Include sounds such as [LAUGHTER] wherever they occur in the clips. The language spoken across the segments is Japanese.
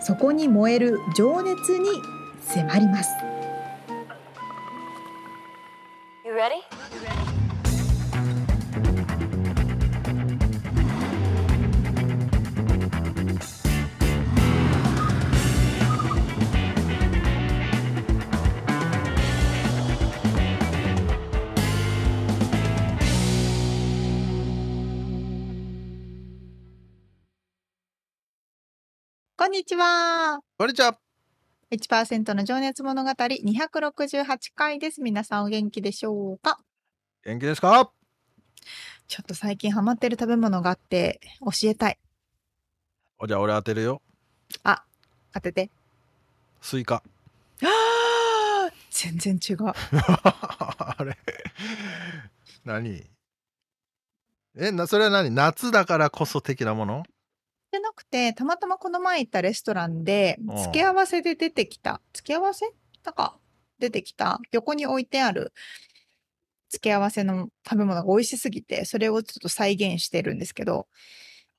そこに燃える情熱に迫ります。こんにちは。こんにちは。1%の情熱物語268回です。皆さんお元気でしょうか？元気ですか？ちょっと最近ハマってる食べ物があって教えたい。おじゃあ俺当てるよ。あ、当てて。スイカ。あ全然違う。[LAUGHS] あれ？何？えなそれは何？夏だからこそ的なもの？なくて、たまたまこの前行ったレストランで、付け合わせで出てきた、付け合わせ？なんか、出てきた、横に置いてある。付け合わせの食べ物が美味しすぎて、それをちょっと再現してるんですけど、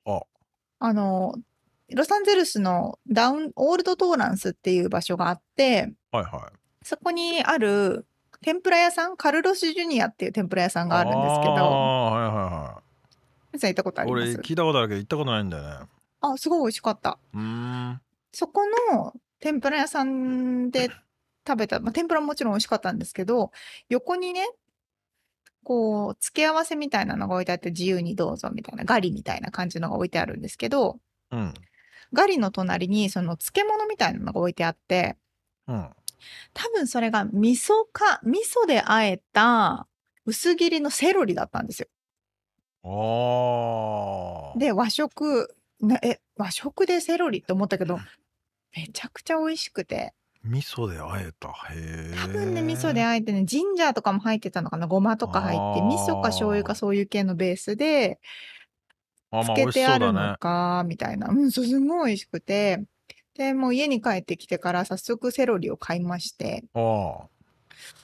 あ。あの、ロサンゼルスのダウン、オールドトーランスっていう場所があって、はいはい。そこにある天ぷら屋さん、カルロス・ジュニアっていう天ぷら屋さんがあるんですけど、はいはいはい。皆さん行ったことあります？俺聞いたことあるけど行ったことないんだよね。あ、すごい美味しかった。そこの天ぷら屋さんで食べた、まあ、天ぷらもちろん美味しかったんですけど、横にね、こう、付け合わせみたいなのが置いてあって自由にどうぞみたいな、ガリみたいな感じのが置いてあるんですけど、うん、ガリの隣にその漬物みたいなのが置いてあって、うん、多分それが味噌か、味噌で和えた薄切りのセロリだったんですよ。で、和食なえ、和食でセロリって思ったけど、めちゃくちゃ美味しくて。味噌で和えた。へ多分ね、味噌で和えてね、ジンジャーとかも入ってたのかな、ごまとか入って、味噌か醤油かそういう系のベースで、つけてあるのか、みたいな。うん、そう、すごい美味しくて。で、もう家に帰ってきてから早速セロリを買いまして。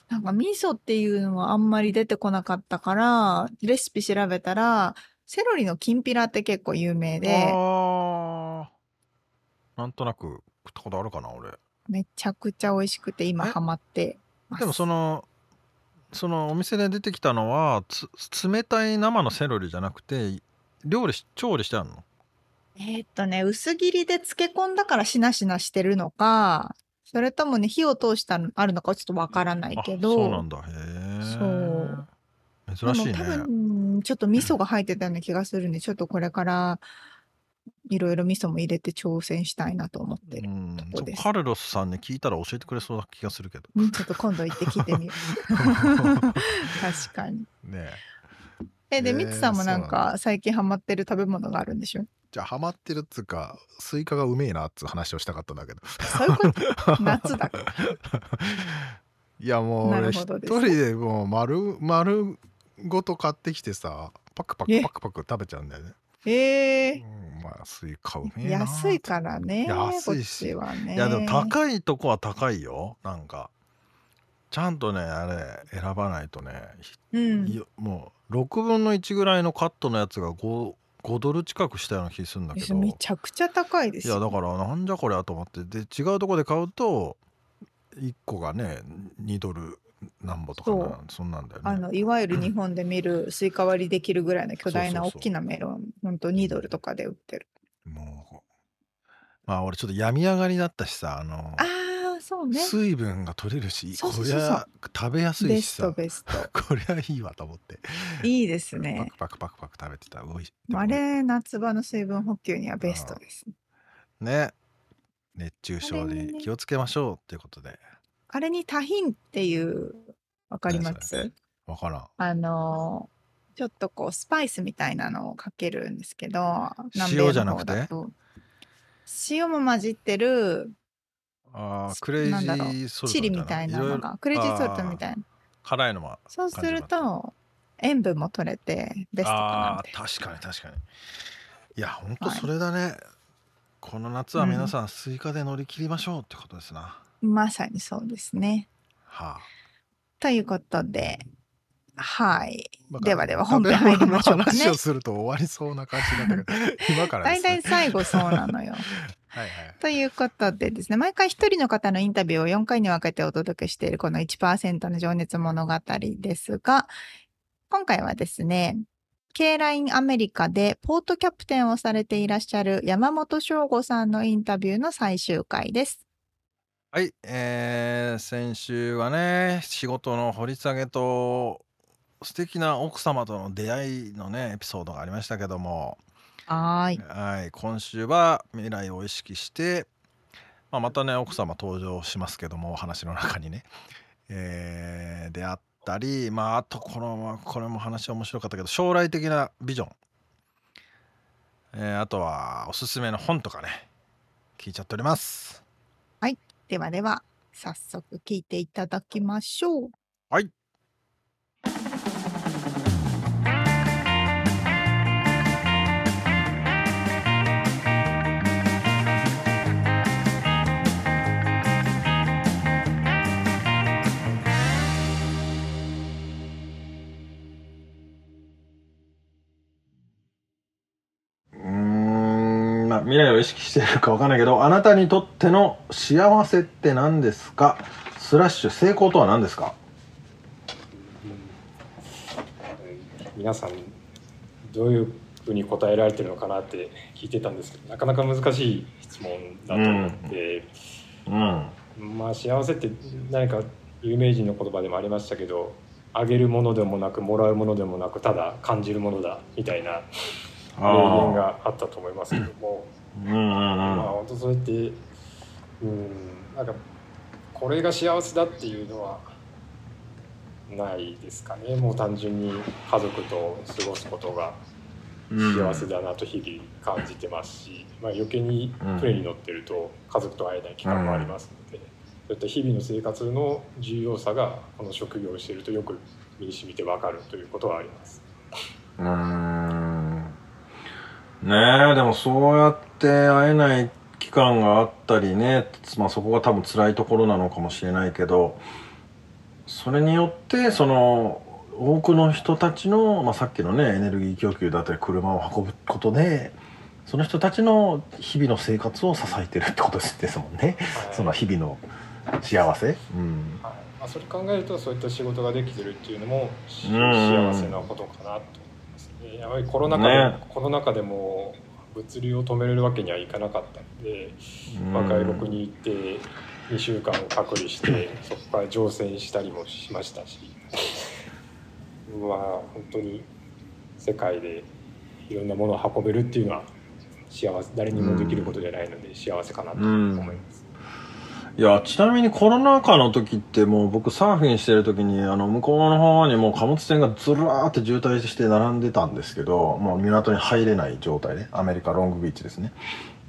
なんか味噌っていうのはあんまり出てこなかったから、レシピ調べたら、セロリのきんぴらって結構有名で、あなんとなく食ったことあるかな俺。めちゃくちゃ美味しくて今ハマってでもそのそのお店で出てきたのはつ冷たい生のセロリじゃなくて料理し調理してあるの？えーっとね、薄切りで漬け込んだからしなしなしてるのか、それともね、火を通したのあるのかちょっとわからないけど、そうなんだ。へえそう珍しいね多分、ちょっと味噌が入ってたような気がするんで、ちょっとこれから、いろいろ味噌も入れて挑戦したいなと思ってるとこです。カルロスさんに聞いたら教えてくれそうな気がするけど。うん、ちょっと今度行って聞いてみよう。[LAUGHS] 確かに。ねえ。で、ミツさんもなんか最近ハマってる食べ物があるんでしょ？じゃあハマってるっつうかスイカがうめえなっつう話をしたかったんだけどそういうこと？夏だから [LAUGHS] いやもう俺一人でもう丸丸ごと買ってきてさパクパクパクパク食べちゃうんだよね。へえうん、まあ安い買うめ安いからね。安いし。はね。いやでも高いとこは高いよ。なんかちゃんとねあれ選ばないとね、うん、もう6分の1ぐらいのカットのやつが 5, 5ドル近くしたような気するんだけど。めちゃくちゃ高いですよ、いやだからなんじゃこりゃと思って。で違うとこで買うと1個がね2ドルなんぼとかなそんなんだよね。あのいわゆる日本で見るスイカ割りできるぐらいの巨大な大きなメロンほんと2ドルとかで売ってる。もうまあ俺ちょっと病み上がりだったしさあのああそうね。水分が取れるしこりゃ食べやすいしさ。ベストベス [LAUGHS] こりゃいいわと思って。いいですね。パクパクパクパク食べてた。おい。あれ夏場の水分補給にはベストです。ね。熱中症に気をつけましょうっていうことであれにタヒンっていう、わかります？わからん。あの、ちょっとこうスパイスみたいなのをかけるんですけど、塩じゃなくて？塩も混じってる、あクレイジーソルトチリみたいなのがクレイジーソルトみたいな。辛いのもそうすると塩分も取れてベストかな確かに確かに。いやほんとそれだね、はい、この夏は皆さんスイカで乗り切りましょうってことですな、うん、まさにそうですねはあということではい。ではでは本編入りましょうかね。話をすると終わりそうな感じなんだけど、[LAUGHS] 今からです、ね、大体最後そうなのよ。[LAUGHS] はいはい、ということでですね、毎回一人の方のインタビューを4回に分けてお届けしているこの1%の情熱物語ですが、今回はですね、K ラインアメリカでポートキャプテンをされていらっしゃる山本翔吾さんのインタビューの最終回です。はい、えー、先週はね、仕事の掘り下げと素敵な奥様との出会いのねエピソードがありましたけども。はい。はい今週は未来を意識して、まあ、またね奥様登場しますけどもお話の中にね、えー、出会ったりまああとこのこれも話面白かったけど将来的なビジョン、えー、あとはおすすめの本とかね聞いちゃっております。はいではでは早速聞いていただきましょう。はい。未来を意識しているか分かんないけどあなたにとっての幸せって何ですか？スラッシュ成功とは何ですか？皆さんどういうふうに答えられてるのかなって聞いてたんですけどなかなか難しい質問だと思って、うん、うん、まあ幸せって何か有名人の言葉でもありましたけどあげるものでもなくもらうものでもなくただ感じるものだみたいな名言があったと思いますけども。うんうんうん、まあ本当そうやってうんなんかこれが幸せだっていうのはないですかねもう単純に家族と過ごすことが幸せだなと日々感じてますし、まあ、余計に船に乗ってると家族と会えない期間もありますので、そういった日々の生活の重要さがこの職業をしているとよく身に染みて分かるということはあります。うんねえでもそうやって会えない期間があったりね、まあ、そこが多分辛いところなのかもしれないけどそれによってその多くの人たちの、まあ、さっきのねエネルギー供給だったり車を運ぶことでその人たちの日々の生活を支えてるってことですもんね、はい、その日々の幸せ、うん。はい。まあ、それ考えるとそういった仕事ができてるっていうのも幸せなことかなと。やはりコロナ禍で、ね、コロナ禍でも物流を止めれるわけにはいかなかったので、まあ、外国に行って2週間隔離して [LAUGHS] そこから乗船したりもしましたしまあ本当に世界でいろんなものを運べるっていうのは幸せ誰にもできることじゃないので幸せかなと思います。いや、ちなみにコロナ禍の時ってもう僕サーフィンしてる時にあの向こうの方にもう貨物船がずらーって渋滞して並んでたんですけど、もう港に入れない状態で、アメリカロングビーチですね。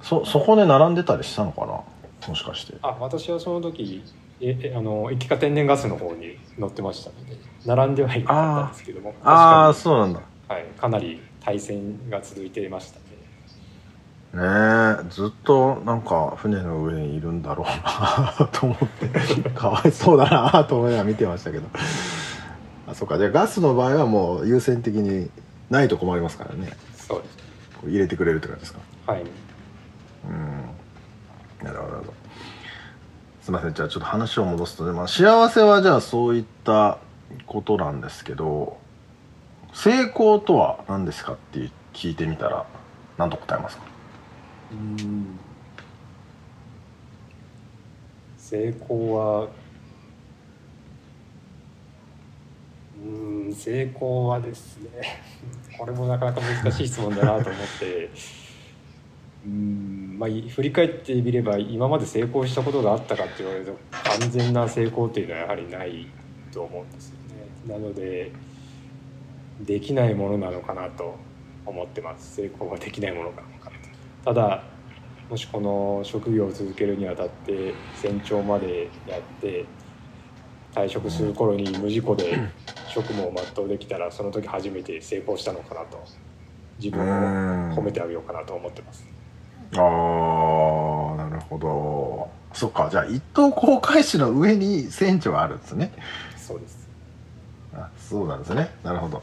そ、そこで並んでたりしたのかな？もしかして。あ、私はその時、え、あの、液化天然ガスの方に乗ってましたので、並んではいなかったんですけども。ああ、そうなんだ。はい、かなり対戦が続いていましたねえずっとなんか船の上にいるんだろうなと思って [LAUGHS] かわいそうだなと思いながら見てましたけど。あそうか。じゃあガスの場合はもう優先的にないと困りますからね。そうです。入れてくれるって感じですか？はい。うん。なるほどすいません。じゃあちょっと話を戻すとね、まあ、幸せはじゃあそういったことなんですけど成功とは何ですかって聞いてみたら何と答えますか？成功はうん成功はですね。[LAUGHS] これもなかなか難しい質問だなと思って。うん。まあ振り返ってみれば今まで成功したことがあったかって言われると完全な成功っていうのはやはりないと思うんですよね。なのでできないものなのかなと思ってます。成功はできないものか。ただもしこの職業を続けるにあたって船長までやって退職する頃に無事故で職務を全うできたらその時初めて成功したのかなと自分を褒めてあげようかなと思ってます。ああなるほど。そっかじゃあ一等航海士の上に船長があるんですね。そうです。あそうなんですね。なるほど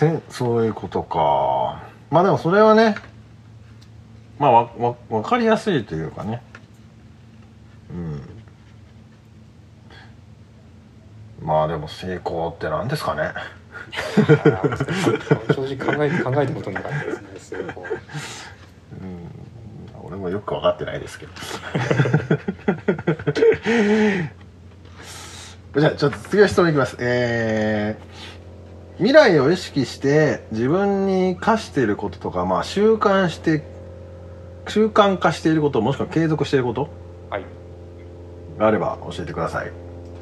せんそういうことか。まあでもそれはねまあわわ分かりやすいというかね。うん。まあでも成功って何ですかね。正直考えて考えたことなかったですね成功。うん。俺もよく分かってないですけど。[LAUGHS] じゃあちょっと次の質問いきます。えー、未来を意識して自分に課していることとかまあ習慣して習慣化していることもしくは継続していることはい。があれば教えてください。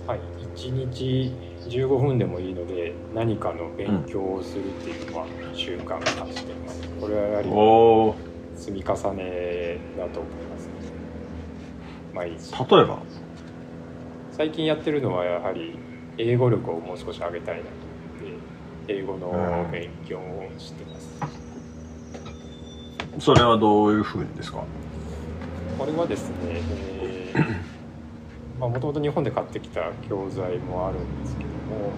はい。1日15分でもいいので何かの勉強をするっていうのは習慣化しています、これはやはりお積み重ねだと思います毎日。例えば？最近やってるのはやはり英語力をもう少し上げたいなと英語の勉強をしてます、それはどういうふうにですか？これはですね、えーまあもともと日本で買ってきた教材もあるんですけども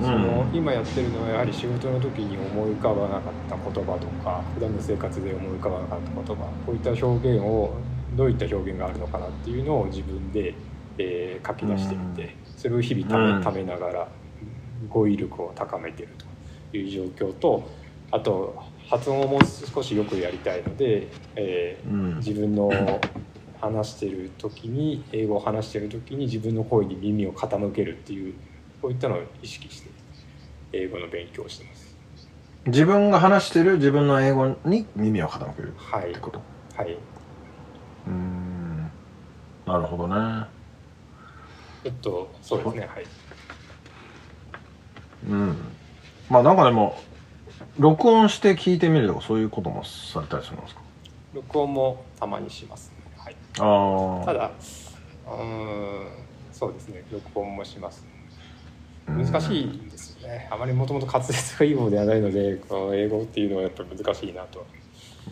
その今やってるのはやはり仕事の時に思い浮かばなかった言葉とか普段の生活で思い浮かばなかった言葉こういった表現をどういった表現があるのかなっていうのを自分で、えー書き出してみてそれを日々ためながら語彙力を高めてるという状況とあと発音をもう少しよくやりたいので、えーうん。自分の話してる時に英語を話してる時に自分の声に耳を傾けるっていうこういったのを意識して英語の勉強をしてます。自分が話してる自分の英語に耳を傾けるはいってこと？はい。うーん。なるほどね。えっとそうですね。はいうん。まあなんかでも録音して聞いてみるとかそういうこともされたりするんですか？録音もたまにしますね。はい。あただうーんそうですね。録音もします。あ難しいですよね。あまりもともと滑舌がいい方ではないのでこの英語っていうのはやっぱり難しいなと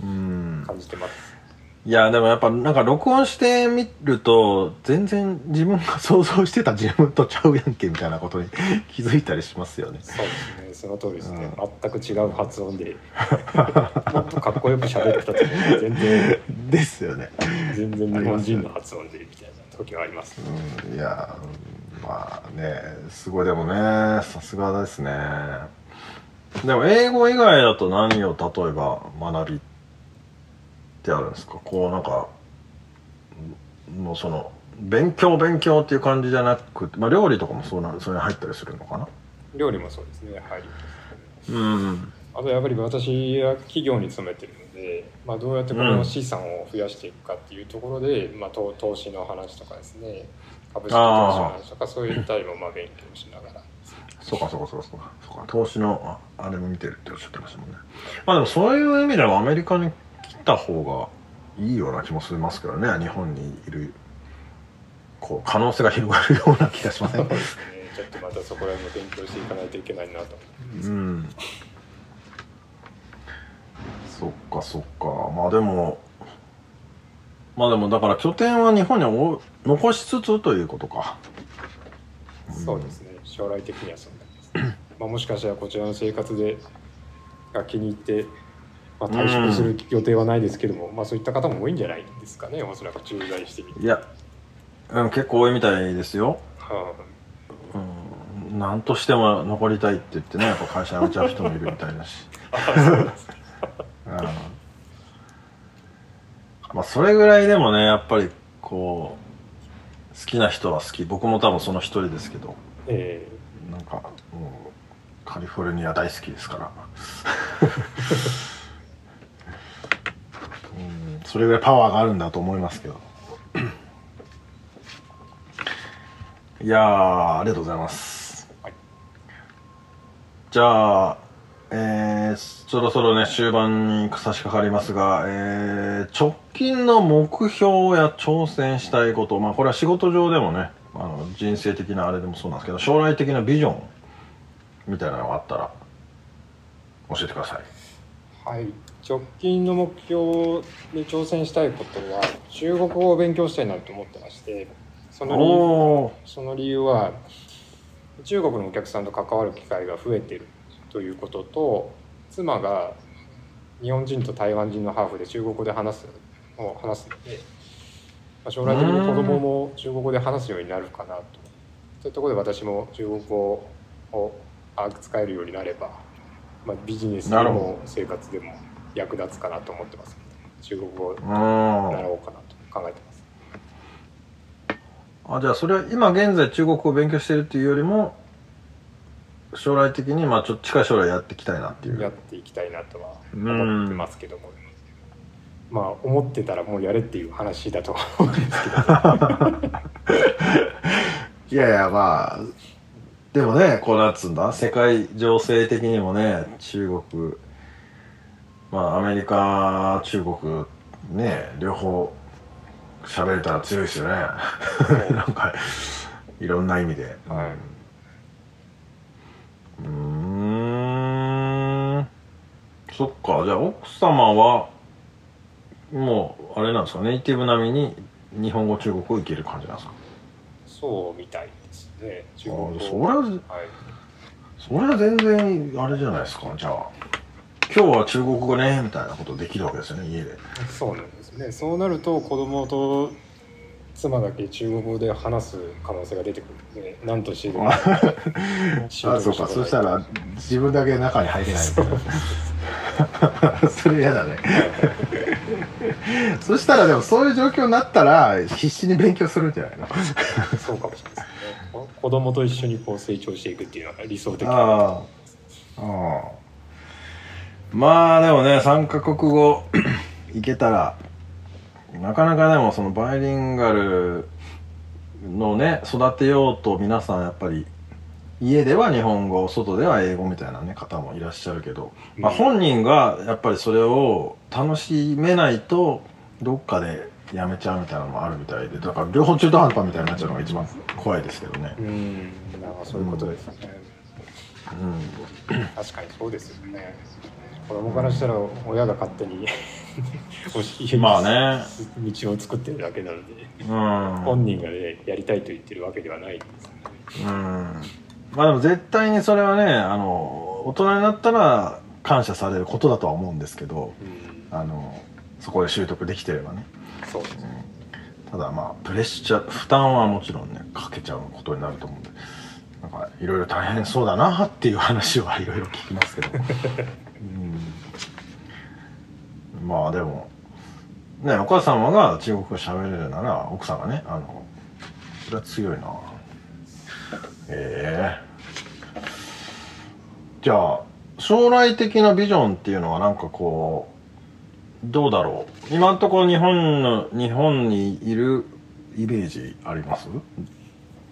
うん。感じてますいやでもやっぱなんか録音してみると全然自分が想像してた自分とちゃうやんけみたいなことに気づいたりしますよね。そうですねその通りですね、全く違う発音で。もっとかっこよく喋ってたと思う全然。ですよね全然日本人の発音でみたいな時がありますね。うん。いやまあねすごい。でもねさすがですね。でも英語以外だと何を例えば学びってあるんですか？こうなんかもうその勉強勉強っていう感じじゃなくて、まあ、料理とかもそうなそれに入ったりするのかな？料理もそうですねはいうん。あとやっぱり私は企業に勤めてるので、まあ、どうやってこの資産を増やしていくかっていうところで、まあ、投投資の話とかですね株式投資の話とかそういったりもまあ勉強しながら。そうかそうかそうかそうか。投資のああれも見てるっておっしゃってましたもんね。まあでもそういう意味ではアメリカに来た方がいいような気もしますけどね日本にいるこう可能性が広がるような気がしません？ちょっとまたそこら辺も勉強していかないといけないなとうん。そっかそっか。まあでもまあでもだから拠点は日本にお残しつつということか。そうですね。将来的にはそうなります、[LAUGHS] まあ、もしかしたらこちらの生活でが気に入って、まあ、退職する予定はないですけども、まあ、そういった方も多いんじゃないですかねおそらく駐在してみて、いや、うん、結構多いみたいですよ。はうん何としても残りたいって言ってねやっぱ会社辞めちゃう人もいるみたいだし。[LAUGHS] うんまあそれぐらいでもねやっぱりこう好きな人は好き。僕も多分その一人ですけど。あえ。なんかもうカリフォルニア大好きですから。う [LAUGHS] んそれぐらいパワーがあるんだと思いますけど。[COUGHS] いやーありがとうございます、はいじゃあえー、そろそろね、終盤に差し掛かりますが、えー、直近の目標や挑戦したいこと、まあこれは仕事上でもね、あの人生的なあれでもそうなんですけど、将来的なビジョンみたいなのがあったら、教えてください。はい直近の目標で挑戦したいことは中国語を勉強したいなと思ってましてその理由おその理由は中国のお客さんと関わる機会が増えてるということと妻が日本人と台湾人のハーフで中国語で話すを話すので、まあ将来的に子供も中国語で話すようになるかなと。そういうところで私も中国語をあ使えるようになれば、まあ、ビジネスでも生活でも役立つかなと思ってます中国語をー。習うん。おうかなと考えてます。あじゃあそれは今現在中国語を勉強してるっていうよりも将来的にまあちょっと近い将来やっていきたいなっていうやっていきたいなとは思ってますけども、まあ思ってたらもうやれっていう話だと思うんですけど [LAUGHS] いやいやまあでもねこうなんつうんだ？世界情勢的にもね中国まあアメリカ中国ね両方喋れたら強いですよね。[LAUGHS] なんかいろんな意味で。はうーん。そっか。じゃあ奥様はもうあれなんですか？ネイティブ並みに日本語中国語いける感じなんですか？い、そうみたいですね中国語あそれははい、それは全然あれじゃないですかじゃあ今日は中国語ねみたいなことできるわけですよね家で。そうなんですね。そうなると子供と妻だけ中国語で話す可能性が出てくるので何としてでも。[LAUGHS] あそうか。そしたら自分だけ中に入れないみたいな。そ [LAUGHS] れ嫌だね。[LAUGHS] そしたらでもそういう状況になったら必死に勉強するんじゃないの？そうかもしれないですね。こ子供と一緒にこう成長していくっていうのが理想的。なああまあでもね3カ国語 [CLEARS THROAT] いけたらなかなかでもそのバイリンガルのね育てようと皆さんやっぱり家では日本語外では英語みたいなね方もいらっしゃるけど、まあ、うん。本人がやっぱりそれを楽しめないとどっかでやめちゃうみたいなのもあるみたいでだから両方中途半端みたいになっちゃうのが一番怖いですけどね。うん。なんかそういうことですね、うん。確かにそうですよね子供からしたら親が勝手に [LAUGHS] まあね。道を作ってるだけなのでうん。本人がねやりたいと言ってるわけではないんですね。うん。まあでも絶対にそれはねあの大人になったら感謝されることだとは思うんですけどうん。あのそこで習得できてればね。そうですね。ただまあプレッシャー負担はもちろんねかけちゃうことになると思うんでなんかいろいろ大変そうだなっていう話は [LAUGHS] いろいろ聞きますけど、[LAUGHS] うん、まあでもねお母様が中国語喋れるなら奥さんがねあのそれは強いな。ええ。じゃあ将来的なビジョンっていうのはなんかこうどうだろう？今のところ日本の日本にいるイメージあります？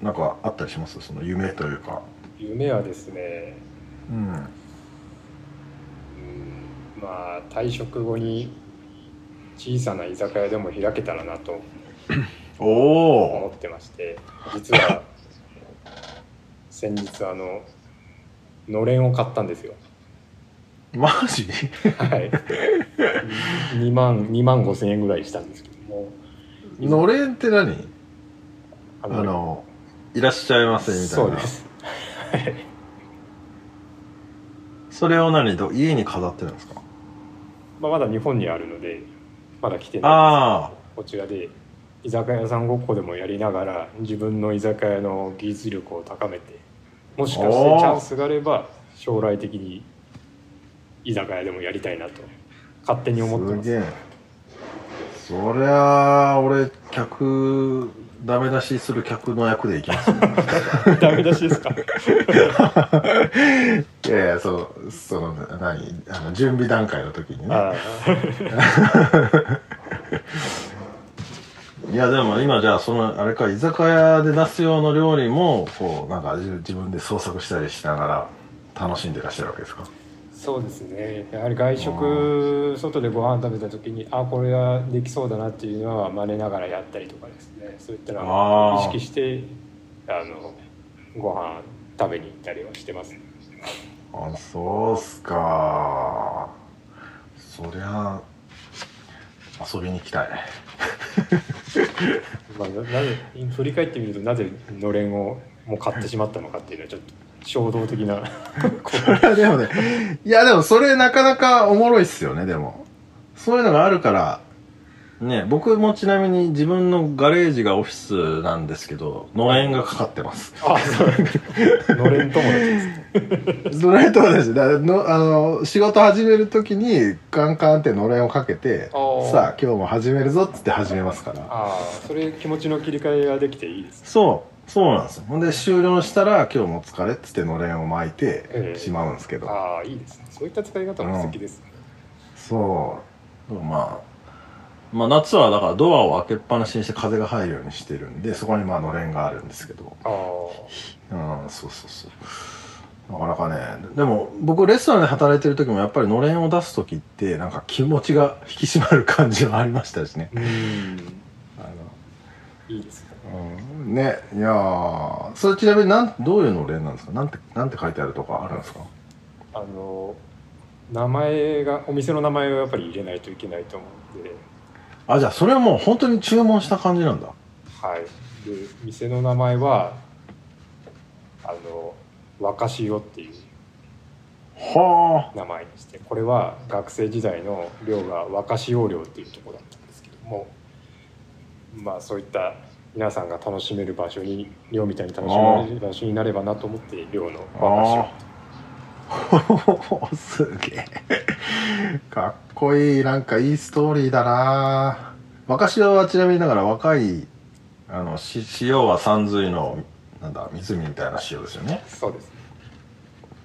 なんかあったりします？その夢というか。夢はですね。うんうんまあ退職後に小さな居酒屋でも開けたらなと [COUGHS] 思ってまして実は先日あののれんを買ったんですよ。マジ？はい。[LAUGHS] 2万2万5千円ぐらいしたんですけども。のれんって何？ああのいらっしゃいませみたいな。そうです。それを何？ど家に飾ってるんですか？まあ、まだ日本にあるのでまだ来てないああ。こちらで居酒屋さんごっこでもやりながら自分の居酒屋の技術力を高めてもしかしてチャンスがあれば将来的に居酒屋でもやりたいなと勝手に思ってます。すそりゃあ俺客ダメ出しする客の役で行きます。ね [LAUGHS] ダメ出しですか？[LAUGHS] いやいやそうその何？あの準備段階の時にね。あ [LAUGHS] いやでも今じゃあそのあれか居酒屋で出す用の料理もこうなんか自自分で創作したりしながら楽しんでらっしゃるわけですか？ーそうですね。やはり外食外でご飯食べた時にあこれはできそうだなっていうのは真似ながらやったりとかですね。そういったのあー。を意識してあのご飯食べに行ったりはしてます。あそうっすか。そりゃ遊びに行きたい。[LAUGHS] まあ、ななぜ振り返ってみるとなぜのれんをもう買ってしまったのかっていうのはちょっと衝動的なこそれはでもねいやでもそれなかなかおもろいっすよねでも。そういうのがあるからね僕もちなみに自分のガレージがオフィスなんですけどのれんがかかってます。うあそう。のれん友達ですのれんとかですだのあの仕事始める時にカンカンってのれんをかけてさあ今日も始めるぞっつって始めますから。ああそれ気持ちの切り替えができていいですね。そうそうなんですよ。ほんで終了したら今日もお疲れっつってのれんを巻いてええ。しまうんですけど、ああいいですね。そういった使い方も素敵ですね、そう。まあまあ夏はだからドアを開けっぱなしにして風が入るようにしてるんでそこにまあのれんがあるんですけど。あうんそうそうそう。なかなかねでも僕レストランで働いてる時もやっぱりのれんを出す時ってなんか気持ちが引き締まる感じはありましたしね。あうん。あいいですね。の、うん、ねいやー。それちなみになんどういうのれんなんですか？なんてなんて書いてあるとかあるんですか？あの名前がお店の名前をやっぱり入れないといけないと思うんで。あじゃあそれはもう本当に注文した感じなんだ。はい。で店の名前はあの若潮っていうは名前にしてこれは学生時代の寮が若潮寮っていうところだったんですけどもまあそういった皆さんが楽しめる場所に寮みたいに楽しめる場所になればなと思って寮の若潮ああ [LAUGHS] すげえ。かっこいい。なんかいいストーリーだな。若潮はちなみにだから若いあのし塩は山水のなんだ湖みたいな塩ですよね。そうです。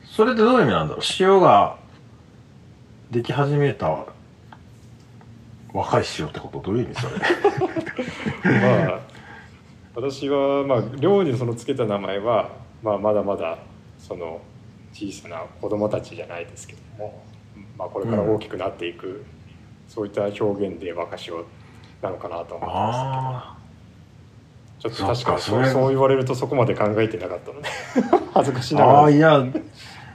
それってどういう意味なんだろう？塩ができ始めた若い塩ってこと？どういう意味それ？[LAUGHS] まあ私はまあ寮にそのつけた名前は、まあ、まだまだその小さな子供たちじゃないですけども、まあ、これから大きくなっていく、そういった表現で若潮なのかなと思ってまあすけど。ちょっと確かにそうそう言われるとそこまで考えてなかったので [LAUGHS] 恥ずかしーながら。あーいや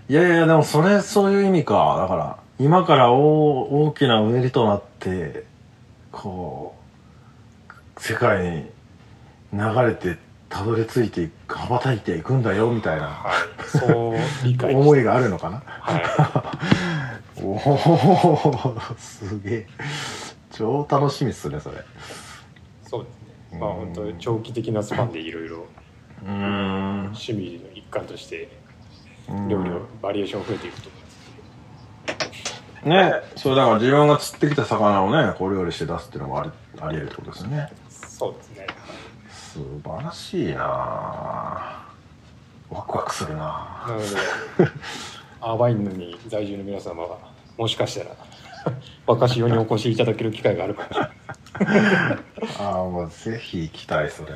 いやいやでもそれそういう意味か。だから今から大大きなうねりとなってこう世界に流れてたどり着いて羽ばたいていくんだよみたいな。はい、そう理解思いがあるのかな？はい。[LAUGHS] おおすげえ。超楽しみっすねそれ。そうですね。まあ本当に長期的なスパンでいろいろ趣味の一環としてうん。料理のバリエーション増えていくと思います。ねそれだから自分が釣ってきた魚をねこう料理して出すっていうのもありあり得るってことですよね。そうですね素晴らしいな。あワクワクするな。なのでアーバインに在住の皆様はもしかしたら若潮にお越しいただける機会があるかもしれない。ああもうぜひ行きたいそれ。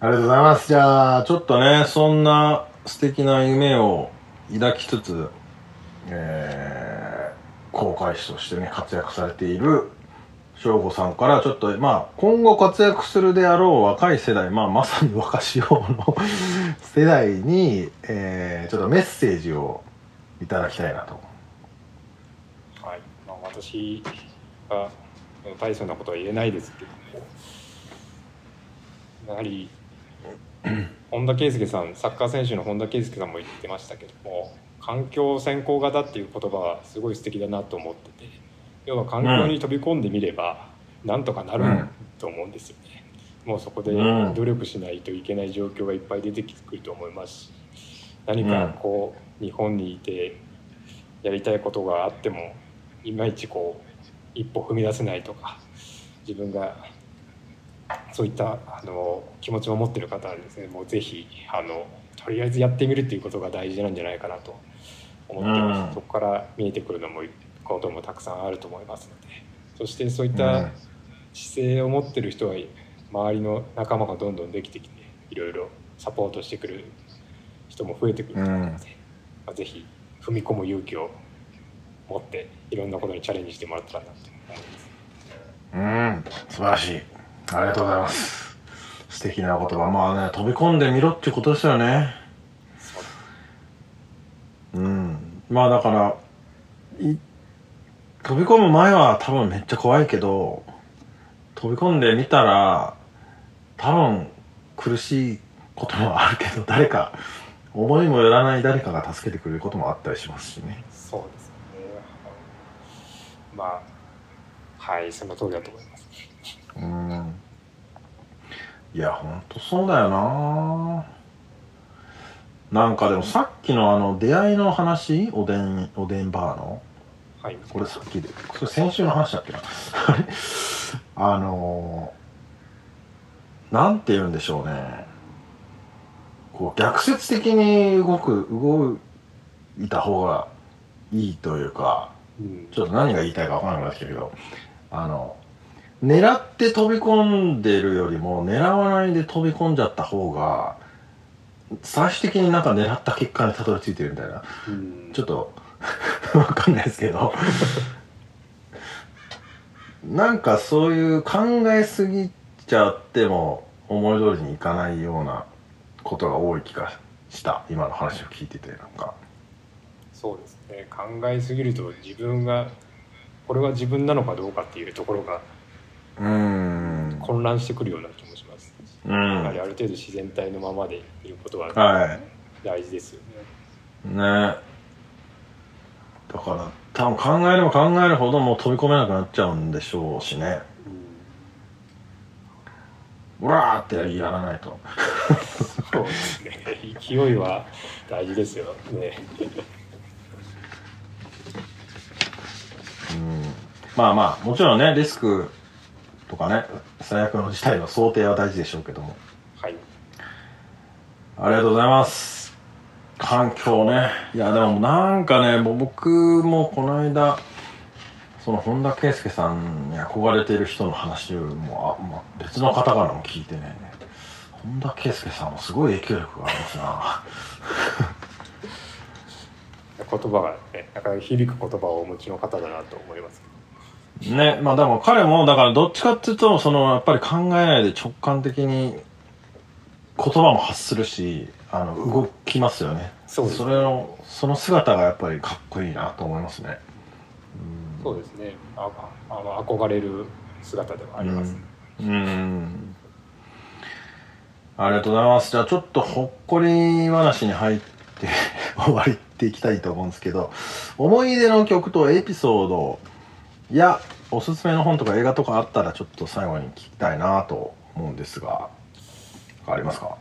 ありがとうございます。じゃあちょっとねそんな素敵な夢を抱きつつえー、航海士としてね活躍されている省吾さんからちょっとまあ今後活躍するであろう若い世代まあまさに若潮の [LAUGHS] 世代に、えー、ちょっとメッセージをいただきたいなと。はい。まあ、私は大層なことは言えないですけどもやはり [LAUGHS] 本田圭佑さんサッカー選手の本田圭佑さんも言ってましたけども環境先行型っていう言葉はすごい素敵だなと思ってて要は環境に飛び込んでみればなんとかなるうん。と思うんですよね、もうそこでうん。努力しないといけない状況がいっぱい出てくると思いますし何かこう日本にいてやりたいことがあってもいまいちこう一歩踏み出せないとか自分がそういったあの気持ちを持ってる方はですね。もうぜひあのとりあえずやってみるっていうことが大事なんじゃないかなと思ってます、うん。そこから見えてくるのもこともたくさんあると思いますので。そしてそういっうん。た姿勢を持ってる人は周りの仲間がどんどんできてきていろいろサポートしてくる人も増えてくると思うので、まあ、ぜひ踏み込む勇気を持っていろんなことにチャレンジしてもらったらなと思います。うん。素晴らしい。ありがとうございます。素敵な言葉。まあね飛び込んでみろってことですよね。そう。うん。まあだからい飛び込む前は多分めっちゃ怖いけど飛び込んでみたら多分苦しいこともあるけど誰か思いもよらない誰かが助けてくれることもあったりしますしね。そうですね。まあはいその通りだと思います。うん。いやほんとそうだよな。なんかでもさっきのあの出会いの話おでんおでんバーのはい。これさっきでこれ先週の話だっけな。[LAUGHS] あのなんて言うんでしょうね。こう逆説的に動く動いた方がいいというかうん。ちょっと何が言いたいか分からなくなってきたけどあの狙って飛び込んでるよりも狙わないで飛び込んじゃった方が最終的になんか狙った結果にたどり着いてるみたいな。うん。ちょっと [LAUGHS] わかんないですけど。なんかそういう考えすぎちゃっても思い通りにいかないようなことが多い気がした。今の話を聞いててなんか。そうですね。考えすぎると自分がこれは自分なのかどうかっていうところがうーん。混乱してくるような気もします。うやはりんある程度自然体のままでいることははい。大事ですよね。ねだから多分考えれば考えるほどもう飛び込めなくなっちゃうんでしょうしねうんうわーってやらないとそうですね。勢いは大事ですよね。うんまあまあもちろんねリスクとかね最悪の事態の想定は大事でしょうけどもはい。ありがとうございます環境ね。いやでもなんかねもう僕もこの間その本田圭佑さんに憧れている人の話もあ、まあ、別の方からも聞いてね。本田圭佑さんもすごい影響力がありますな。言葉がね、なかなか響く言葉をお持ちの方だなと思います。ねまあでも彼もだからどっちかっていうとそのやっぱり考えないで直感的に言葉も発するしあの動きますよね。そうです。ねれのその姿がやっぱりかっこいいなと思いますね。そうですね。ああの憧れる姿ではあります。うん。うん。ありがとうございます。じゃあちょっとほっこり話に入って終わりっていきたいと思うんですけど思い出の曲とエピソードやおすすめの本とか映画とかあったらちょっと最後に聞きたいなと思うんですがありますか？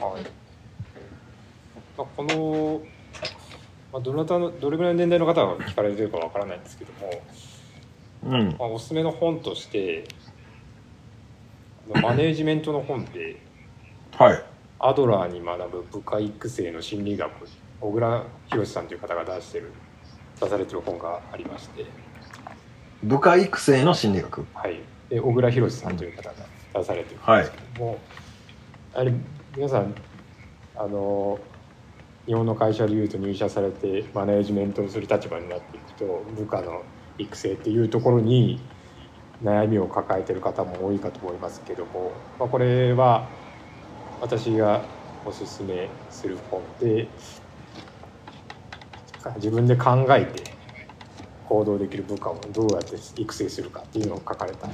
はい。まあ、この、まあ、どなたのどれぐらいの年代の方が聞かれてるかわからないんですけども、うん。まあ、おすすめの本としてマネージメントの本ではい。アドラーに学ぶ部下育成の心理学小倉博さんという方が出してる出されてる本がありまして、部下育成の心理学？はい、で小倉博さんという方が出されてるんですけども、やはり皆さんあの日本の会社でいうと入社されてマネージメントをする立場になっていくと部下の育成っていうところに悩みを抱えてる方も多いかと思いますけども、まあ、これは私がおすすめする本で自分で考えて行動できる部下をどうやって育成するかっていうのを書かれた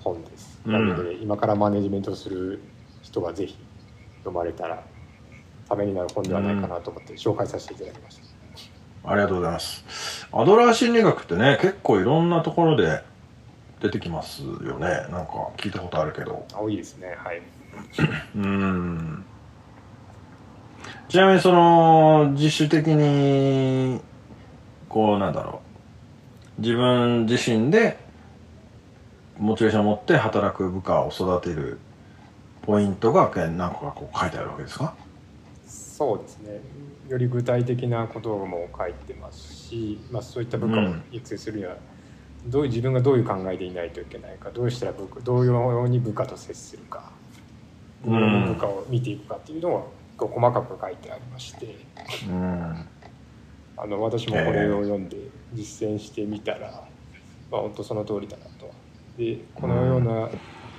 本です。なので今からマネジメントする人はぜひ読まれたらためになる本ではないかなと思って紹介させていただきました。ありがとうございます。アドラー心理学ってね結構いろんなところで出てきますよね。なんか聞いたことあるけど。多いですね。はい。うーん。ちなみにその自主的にこうなんだろう。自分自身でモチベーションを持って働く部下を育てるポイントが何個かこう書いてあるわけですか？そうですね。より具体的なことも書いてますし、まあそういった部下を育成するには、どういう自分がどういう考えでいないといけないか、どうしたら部下どういうように部下と接するか、どういう部下を見ていくかっていうのを構細かく書いてありましてうんあの私もこれを読んで実践してみたら、まあ本当その通りだなと。でこのような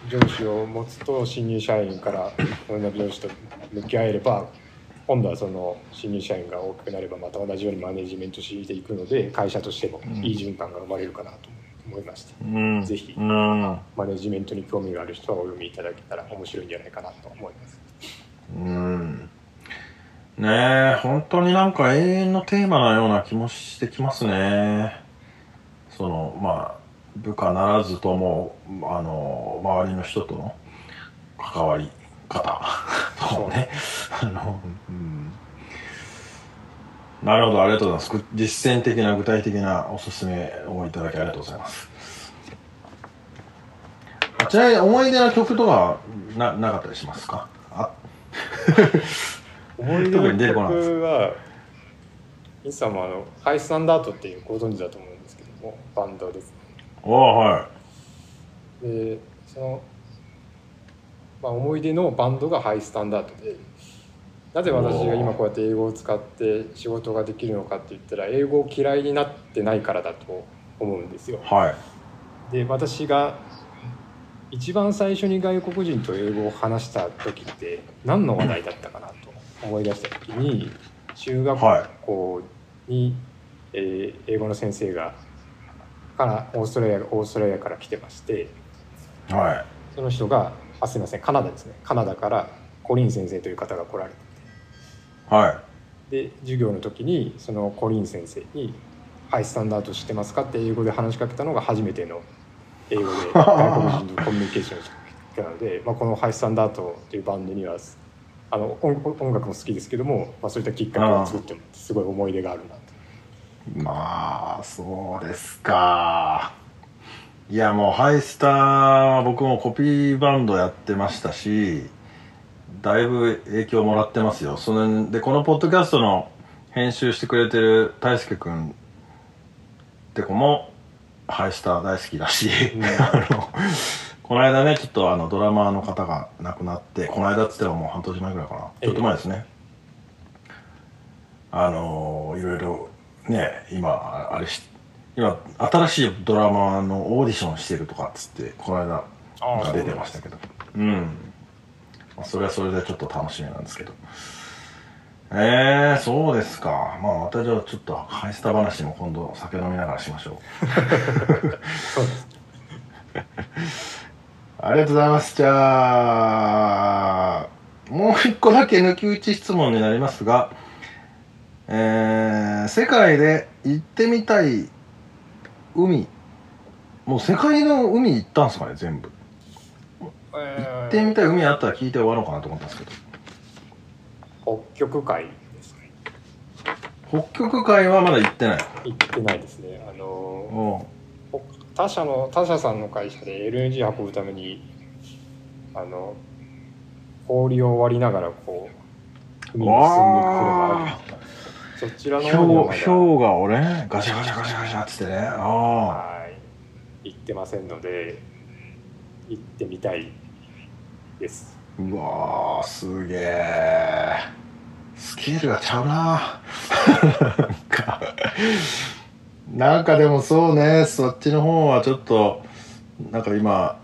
上司を持つと新入社員からこのような上司と向き合えれば今度はその新入社員が大きくなればまた同じようにマネジメントしていくので会社としてもいい循環が生まれるかなと思いまして、うん。ぜひうん。マネジメントに興味がある人はお読みいただけたら面白いんじゃないかなと思います。うん。ねえ本当になんか永遠のテーマのような気もしてきますね。そのまあ部下ならずともあの周りの人との関わり方とか [LAUGHS] ね。あの、うん、なるほどありがとうございます。ぐ実践的な具体的なおすすめをいただきありがとうございます。あちなみに思い出の曲とかななかったりしますか？あ。思い出の [LAUGHS] なかったです。曲はインさんもあのハイスタンダードっていうご存知だと思うんですけどもバンドですね。おおはい。でその、まあ、思い出のバンドがハイスタンダードでなぜ私が今こうやって英語を使って仕事ができるのかって言ったら英語を嫌いになってないからだと思うんですよ。はい。で私が一番最初に外国人と英語を話した時って何の話題だったかなと思い出した時に中学校に、えー英語の先生がからオーストラリアオーストラリアから来てましてはい。その人があすみませんカナダですねカナダからコリン先生という方が来られてはいで授業の時にそのコリン先生に「ハイスタンダード知ってますか?」って英語で話しかけたのが初めての英語で [LAUGHS] 外国人とコミュニケーションをしたなので、まあ、この「ハイスタンダード」というバンドにはあの音音楽も好きですけども、まあ、そういったきっかけを作ってもすごい思い出があるなと。まあそうですかいやもうハイスターは僕もコピーバンドやってましたしだいぶ影響もらってますよ。そのでこのポッドキャストの編集してくれてる大輔君って子もハイスター大好きだし、うん。[LAUGHS] あのこの間ねちょっとあのドラマーの方が亡くなってこの間っつってももう半年前ぐらいかな。ちょっと前ですね、あのいろいろね今あれし今新しいドラマのオーディションしてるとかっつってこの間出てましたけど。うん。まあそれはそれでちょっと楽しみなんですけど。えー、そうですか。まあまたじゃあちょっとハイスタ話も今度酒飲みながらしましょう。そうです。ありがとうございます。じゃあ、もう一個だけ抜き打ち質問になりますが、えー、世界で行ってみたい海、もう世界の海行ったんですかね、全部。行ってみたい海あったら聞いて終わろうかなと思ったんですけど。北極海ですね北極海はまだ行ってない。行ってないですねあのお他社の他社さんの会社で LNG 運ぶためにあの氷を割りながらこう海に進んでいく車があるそちらの方にはまだ。氷氷が俺ガシャガシャガシャガシャっつってね。ああ。はい。行ってませんので行ってみたいです。うわーすげえスケールがちゃうな。なんか。なんかでもそうねそっちの方はちょっとなんか今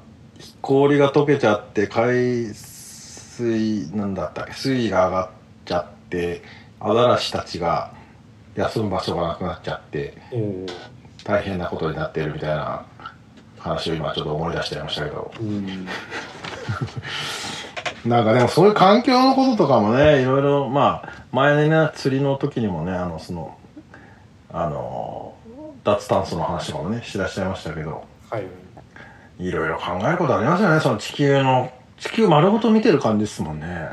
氷が溶けちゃって海水なんだったっけ水位が上がっちゃってアザラシたちが休む場所がなくなっちゃってうん大変なことになっているみたいな話を今ちょっと思い出しちゃいましたけど。うん。[LAUGHS] なんかでもそういう環境のこととかもね、いろいろ、まあ、前ね、釣りの時にもね、あの、その、あの、脱炭素の話もね、しだしちゃいましたけど、はい。いろいろ考えることありますよね、その地球の、地球丸ごと見てる感じですもんね。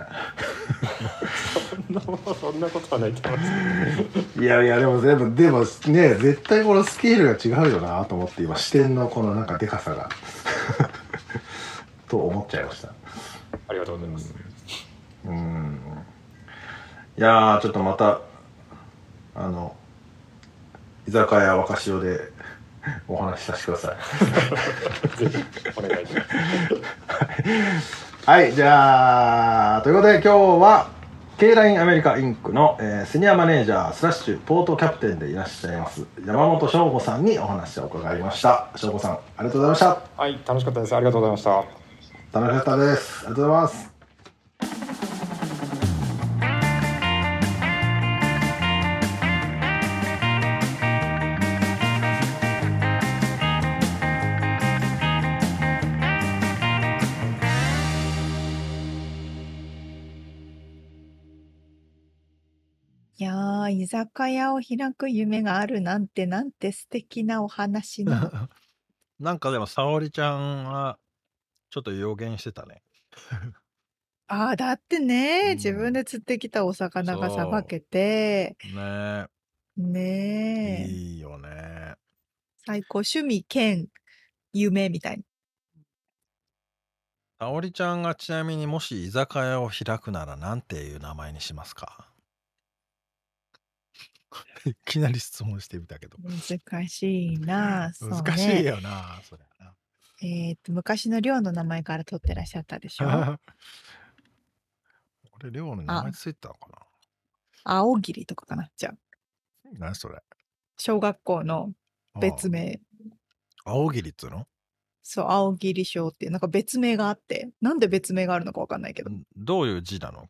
そんなそんなことはないと思いますいやいや、でも全部、でもね、絶対このスケールが違うよなと思って、今、視点のこのなんかでかさが、[LAUGHS] と思っちゃいました。ありがとうございますうんいやーちょっとまたあの居酒屋若潮でお話しさせてください。[LAUGHS] ぜひお願いします。[LAUGHS] はい。じゃあということで今日は K ラインアメリカインクの、えーセニアマネージャースラッシュポートキャプテンでいらっしゃいます山本翔吾さんにお話を伺いました。翔吾さんありがとうございました。はい楽しかったです。ありがとうございました。楽しかったです。ありがとうございます酒屋を開く夢があるなんて、なんて素敵なお話ね。[LAUGHS] なんかでも沙織ちゃんはちょっと予言してたね。ああ、だってね、うん。自分で釣ってきたお魚がさばけて、ね。ねえ、いいよね。最高、趣味兼夢みたいな。沙織ちゃんがちなみにもし居酒屋を開くならなんていう名前にしますか？いきなり質問してみたけど。難しいなあ、そう難しいね。よなそりゃな。えっと、昔の寮の名前から取ってらっしゃったでしょ？[LAUGHS] 俺寮の名前ついてたのかな？青霧とかかなじゃあ、何それ？小学校の別名。ああ青霧っつうの？そう、青霧小っていう、なんか別名があって、なんで別名があるのかわかんないけど、んどういう字なの？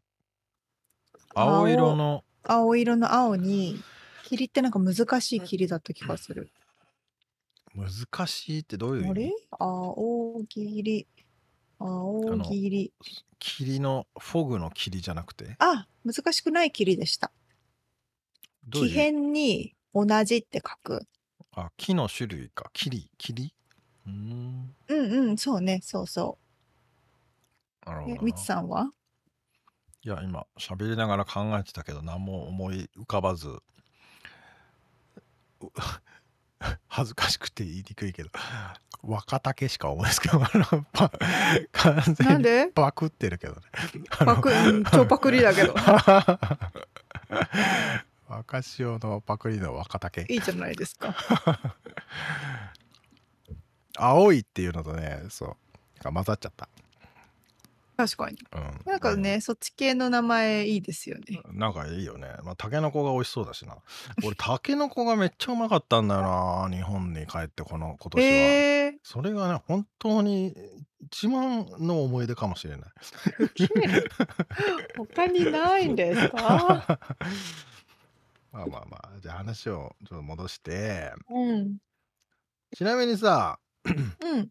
青青色の？青色の青に、霧ってなんか難しい霧だった気がする。難しいってどういう意味？あれ？青霧、青霧。霧のフォグの霧じゃなくて？あ、難しくない霧でした。木どういう？片に同じって書く。あ木の種類か。霧霧うーん。うんうん、そうね、そうそなるほう。え、どな。みつさんは？いや今喋りながら考えてたけど何も思い浮かばず。う [LAUGHS] 恥ずかしくて言いにくいけど若竹しか思いつけどパ [LAUGHS] 完な全にパクってるけどねパク、うん超パクリだけど。[LAUGHS] 若潮のパクリの若竹いいじゃないですか。青いっていうのとねそう混ざっちゃった、確かに。うん、なんかね、そっち系の名前いいですよね。なんかいいよね。まあ、タケノコが美味しそうだしな。俺、タケノコがめっちゃうまかったんだよな。[LAUGHS] 日本に帰って、この今年は。へえそれがね、本当に一番の思い出かもしれない。[LAUGHS] 他にないんですか？[LAUGHS] まあまあまあ、じゃあ話をちょっと戻して。うん。ちなみにさ、うん。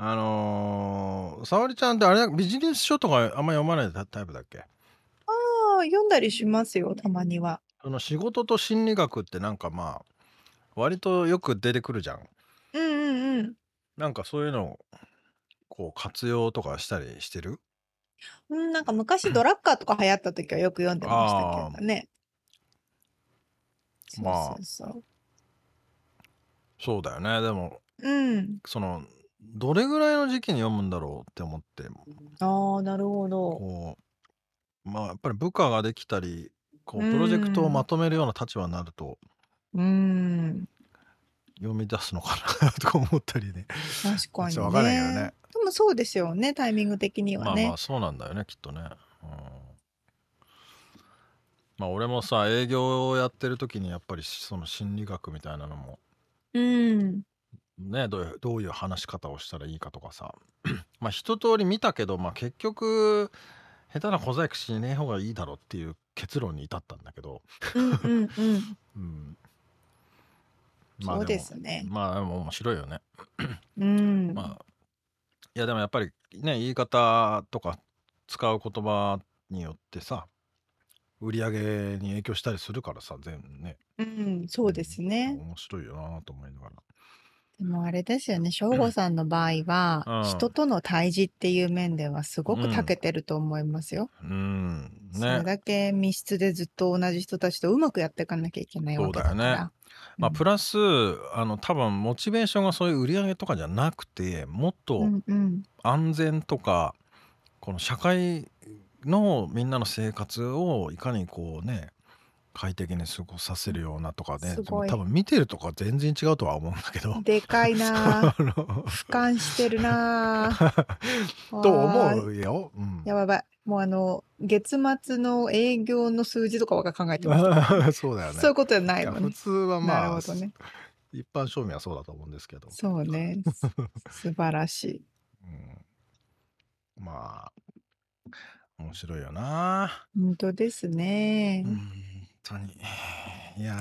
あのー、沙織ちゃんってあれだビジネス書とかあんま読まないタタイプだっけ？ああ、読んだりしますよ、たまには。その仕事と心理学ってなんかまあ、割とよく出てくるじゃん。うんうんうん。なんかそういうのをこう活用とかしたりしてる？うん、なんか昔ドラッカーとか流行った時はよく読んでましたけどね。まあそうそうそう。そうだよねでもうん。そのどれぐらいの時期に読むんだろうって思ってああ、なるほど。こうまあやっぱり部下ができたりこううんプロジェクトをまとめるような立場になるとうん。読み出すのかなとか思ったりね確かにかんないけどね。でもそうですよね、タイミング的にはね。まあまあそうなんだよねきっとね。うんまあ俺もさ営業をやってる時にやっぱりその心理学みたいなのもうん。ねどういうどういう話し方をしたらいいかとかさ [CLEARS THROAT] まあ一通り見たけど、まあ、結局下手な小細工しねえ方がいいだろうっていう結論に至ったんだけど、うんうんうん。[LAUGHS] うん、そうですね。まあでも面白いよね。うん。[CLEARS THROAT] まあいやでもやっぱりね言い方とか使う言葉によってさ売り上げに影響したりするからさ全部ねうん、そうですね。面白いよなと思いながら。でもあれですよね、省吾さんの場合は、うん。人との対峙っていう面ではすごく長けてると思いますよ。うん。それねだけ密室でずっと同じ人たちとうまくやっていかなきゃいけないわけだから。そうだよね。まあ、うんプラスあの多分モチベーションがそういう売り上げとかじゃなくてもっとうんうん。安全とか、この社会のみんなの生活をいかにこうね快適に過ごさせるようなとかねすごい多分見てるとか全然違うとは思うんだけど。でかいな [LAUGHS] あ。俯瞰してるなぁ。[LAUGHS] と思うよ。うんやばいやばい。もうあの、月末の営業の数字とかは考えてます。[LAUGHS] そうだよね。そういうことじゃないいやもんね普。通はなまあ、るほどね。一般庶民はそうだと思うんですけど。そうね。素晴らしい。うん、まあ、面白いよな。本当ですね。うん、本当に。いや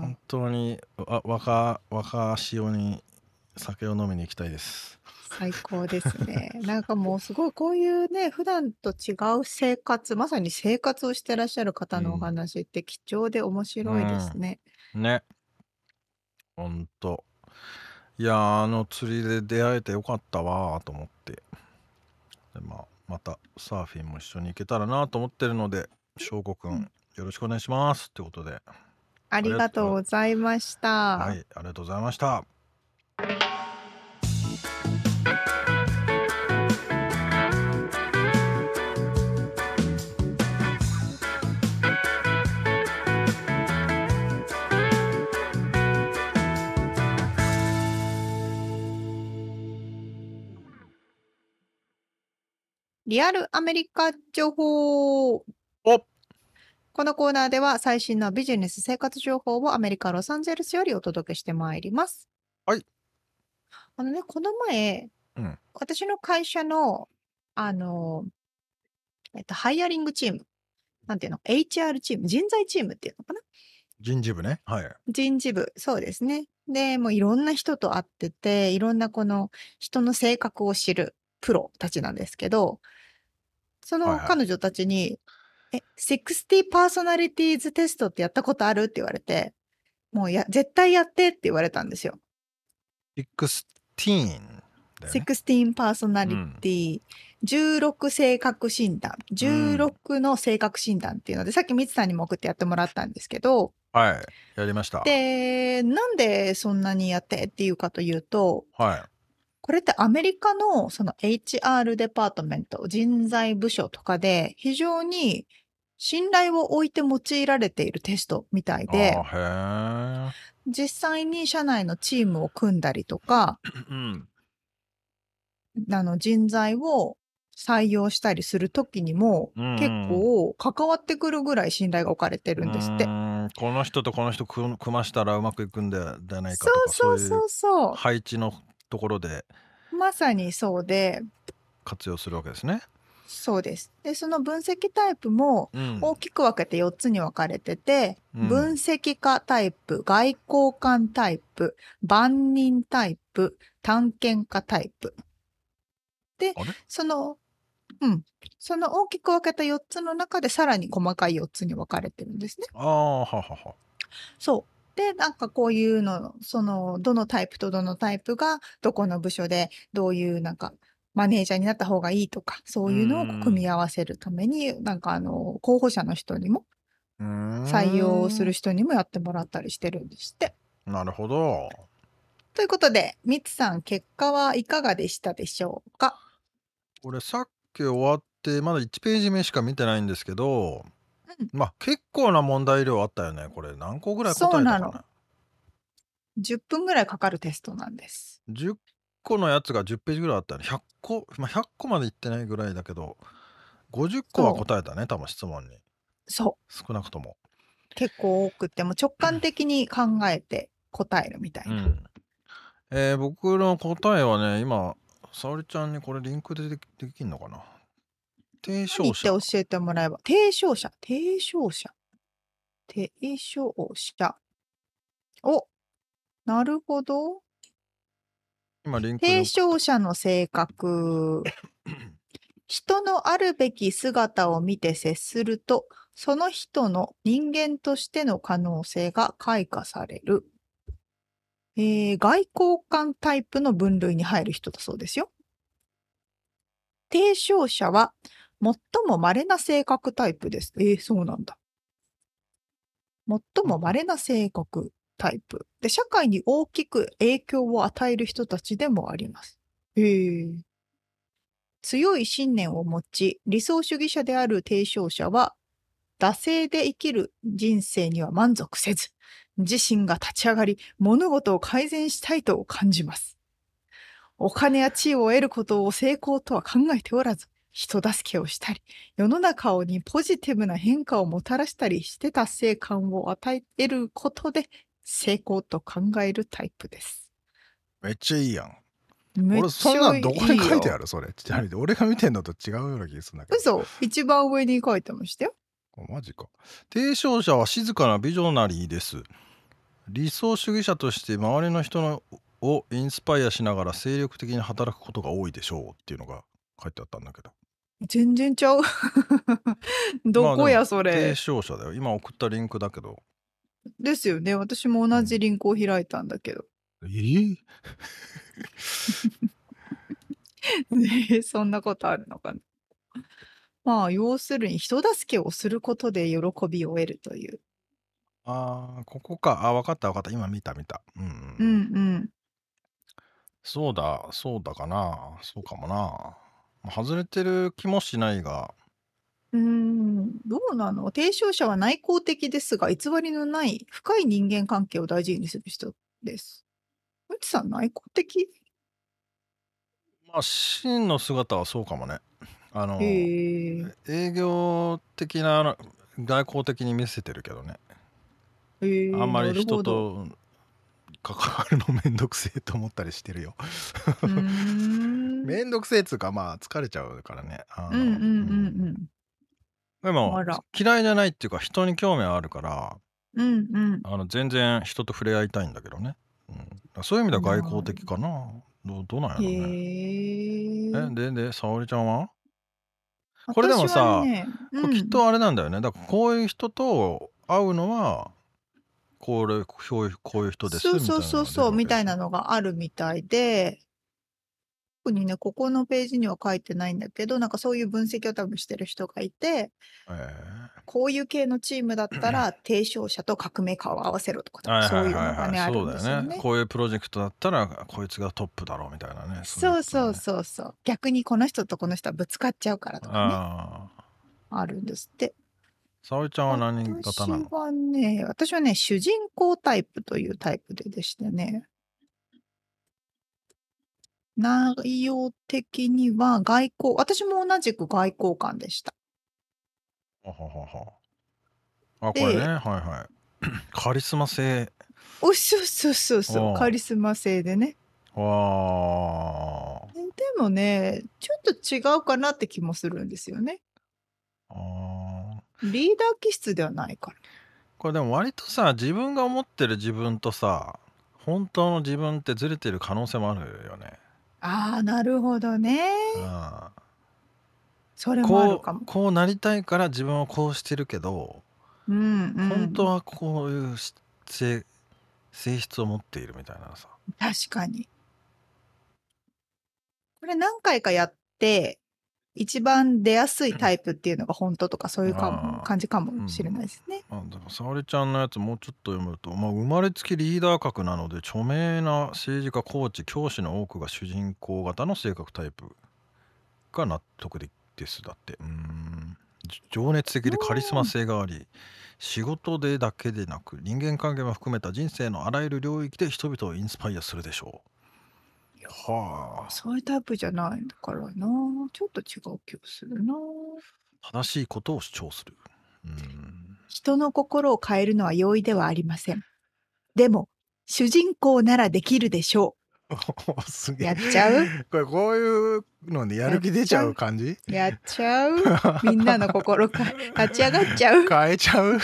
本当にわ若若潮に酒を飲みに行きたいです。最高ですね。[LAUGHS] なんかもうすごいこういうね、普段と違う生活、まさに生活をしてらっしゃる方のお話って貴重で面白いですね。ね。ほんと。いやーあの釣りで出会えてよかったわーと思って。でまあ、またサーフィンも一緒に行けたらなと思ってるので、翔吾くうんん、よろしくお願いしますってことで。ありがとうございました。はい、ありがとうございました。リアルアメリカ情報。おこのコーナーでは最新のビジネス生活情報をアメリカ・ロサンゼルスよりお届けしてまいります。はい。あのね、この前、うん私の会社の、あの、えっと、ハイアリングチーム、なんていうの、HR チーム、人材チームっていうのかな？人事部ね。はい。人事部、そうですね。で、もういろんな人と会ってて、いろんなこの人の性格を知るプロたちなんですけど、その彼女たちに、え、60パーソナリティーズテストってやったことある？って言われて、もうや、絶対やってって言われたんですよ。16だよね。16パーソナリティ、16性格診断、16の性格診断っていうので、さっきミツさんにも送ってやってもらったんですけど、はい。やりました。で、なんでそんなにやってっていうかというと、はい。これってアメリカのその HR デパートメント、人材部署とかで非常に信頼を置いて用いられているテストみたいで、あ実際に社内のチームを組んだりとか、うん。あの人材を採用したりするときにもうんうん。結構関わってくるぐらい信頼が置かれてるんですって。この人とこの人組組ましたらうまくいくんではないかとかそうそうそいう配置のところでう。まさにそうで、活用するわけですね。そうです。で、その分析タイプもうん大きく分けて4つに分かれてて、うん分析家タイプ、外交官タイプ、万人タイプ、探検家タイプ。でその、うん。その大きく分けた4つの中でさらに細かい4つに分かれてるんですね。ああははは。そう。で、なんかこういうの、その、どのタイプとどのタイプが、どこの部署で、どういうなんか、マネージャーになった方がいいとか、そういうのを組み合わせるために、なんかあの、候補者の人にも、採用する人にもやってもらったりしてるんですって。なるほど。ということで、ミツさん、結果はいかがでしたでしょうか？俺さっき終わってまだ1ページ目しか見てないんですけど、うんまあ結構な問題量あったよねこれ何個ぐらい答えたかな？そうなの ?10 分ぐらいかかるテストなんです。10個のやつが10ページぐらいあったよね100個、まあ、100個までいってないぐらいだけど50個は答えたね多分質問にそう。少なくとも、結構多くて、もう直感的に考えて答えるみたいうな。んえー僕の答えはね今沙織ちゃんにこれリンクででできんのかな提唱何って者教えてもらえば。提唱者。提唱者。提唱者。お、なるほど。今リンクで提唱者の性格。人のあるべき姿を見て接すると、その人の人間としての可能性が開花される。えー外交官タイプの分類に入る人だそうですよ。提唱者は最も稀な性格タイプです。えーそうなんだ。最も稀な性格タイプ。で、社会に大きく影響を与える人たちでもあります。へー強い信念を持ち、理想主義者である提唱者は、惰性で生きる人生には満足せず、自身が立ち上がり、物事を改善したいと感じます。お金や地位を得ることを成功とは考えておらず、人助けをしたり、世の中にポジティブな変化をもたらしたりして達成感を与えることで成功と考えるタイプです。めっちゃいいやん。俺、そんなんどこに書いてよある？それ。俺が見てんのと違うような気がするんだけど。嘘一番上に書いてましたよ。あマジか。提唱者は静かなビジョナリーです。理想主義者として周りの人のをインスパイアしながら精力的に働くことが多いでしょうっていうのが書いてあったんだけど。全然ちゃう。[LAUGHS] どこやそ提れ。唱者だよ。今送ったリンクだけど。ですよね。私も同じリンクを開いたんだけど。えー [LAUGHS] ねそんなことあるのかな。まあ、要するに人助けをすることで喜びを得るという。あーここか。あ、わかったわかった。今見た見た。うん、ううんん。うん。そうだ、そうだかな。そうかもな。まあ外れてる気もしないが。うーん、どうなの？提唱者は内向的ですが、偽りのない深い人間関係を大事にする人です。うちさん内向的？まあ、真の姿はそうかもね。あの、へえ。営業的な外交的に見せてるけどね。へえ。あんまり人。と関わるのめんどくせえと思ったりしてるよ。うーん。[LAUGHS] めんどくせえっつうかまあ疲れちゃうからね。うんうんうんうん。でもあら嫌いじゃないっていうか人に興味あるからうんうん。あの全然人と触れ合いたいんだけどね。うん、そういう意味では外交的かな。どうどうなんやろうね。へえ。えでで沙織ちゃんは？これでもさ私はねこれきっとあれなんだよね。だからこういう人と会うのはこれこういうこういう人ですそうそうそうそうみたいなののがあるみたいで特にねここのページには書いてないんだけどなんかそういう分析を多分してる人がいてが出るわけですよ。こういう系のチームだったら [CLEARS THROAT] 提唱者と革命家を合わせろとかえーそういうのがねあるそうんだよですよね。ね。こういうプロジェクトだったらこいつがトップだろうみたいなねそうそううそうそう。逆にこの人とこの人はぶつかっちゃうからとかね。あああるんですって。沙織ちゃんは何型なの？私はね私はね主人公タイプというタイプででしてね内容的には外交私も同じく外交官でした。ははははあこれねではいはい [CLEARS THROAT] カリスマ性おそうそうそうそおううカリスマ性でね。わーでもねちょっと違うかなって気もするんですよね。あーリーダー気質ではないから。これでも割とさ自分が思ってる自分とさ本当の自分ってずれてる可能性もあるよね。ああなるほどね。うんそれもあるこうかも。こうなりたいから自分はこうしてるけど、うんうん、本当はこういうし性性質を持っているみたいなさ。確かに。これ何回かやって、一番出やすいタイプっていうのが本当とかそういうかあもー感じかもしれないですね。あでも沙織ちゃんのやつもうちょっと読むと、まあ、生まれつきリー。ダー格なので著名な政治家コー。チ教師の多くが主人公型の性格タイプが納得でですだってうー。んじ情熱的でカリスマ性があり仕事でだけでなく人間関係も含めた人生のあらゆる領域で人々をインスパイアするでしょうはあ。そういうタイプじゃないからな。ちょっと違う気がするな。正しいことを主張する。うーん。人の心を変えるのは容易ではありません。でも、主人公ならできるでしょ [LAUGHS] すう。やっちゃう？これこういうのでやる気出ちゃう感じ？やっちゃう？[LAUGHS] みんなの心か立ち上がっちゃう？[LAUGHS] 変えちゃう？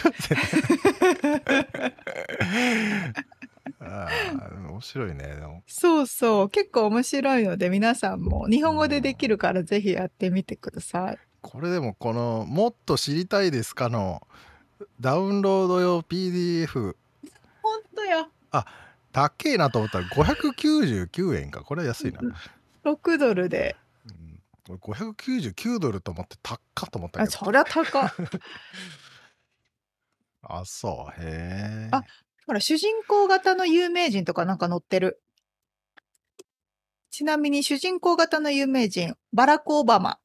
ああ面白いねでもそうそう。結構面白いので皆さんも日本語でできるからぜひやってみてください。これでもこの「もっと知りたいですか?」のダウンロード用 PDF 本当や。高えなと思ったら599円かこれは安いな、6ドルで。うん、俺599ドルと思って高っと思ったあ、けどそりゃ高い。[LAUGHS] あそうへえあほら、主人公型の有名人とかなんか載ってる。ちなみに主人公型の有名人、バラク・オバマ、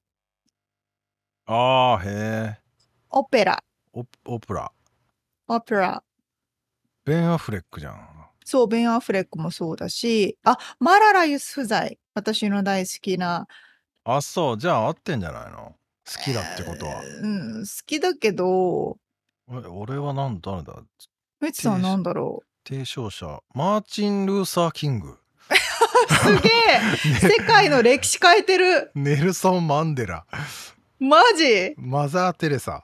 あーへえオペラ、オオプラ。オペラ、ベン・アフレックじゃん。そう、ベン・アフレックもそうだし、あ、マララ・ユスフザイ、私の大好きな。あそう。じゃあ合ってんじゃないの？好きだってことは、うん、好きだけど、俺俺はなん誰だ？メチさんはなんだろ提唱者マーチン・ルーサー・キングう。[LAUGHS] すげえ [LAUGHS] 世界の歴史変えてるネルソン・マンデラマジ？マザー・テレサ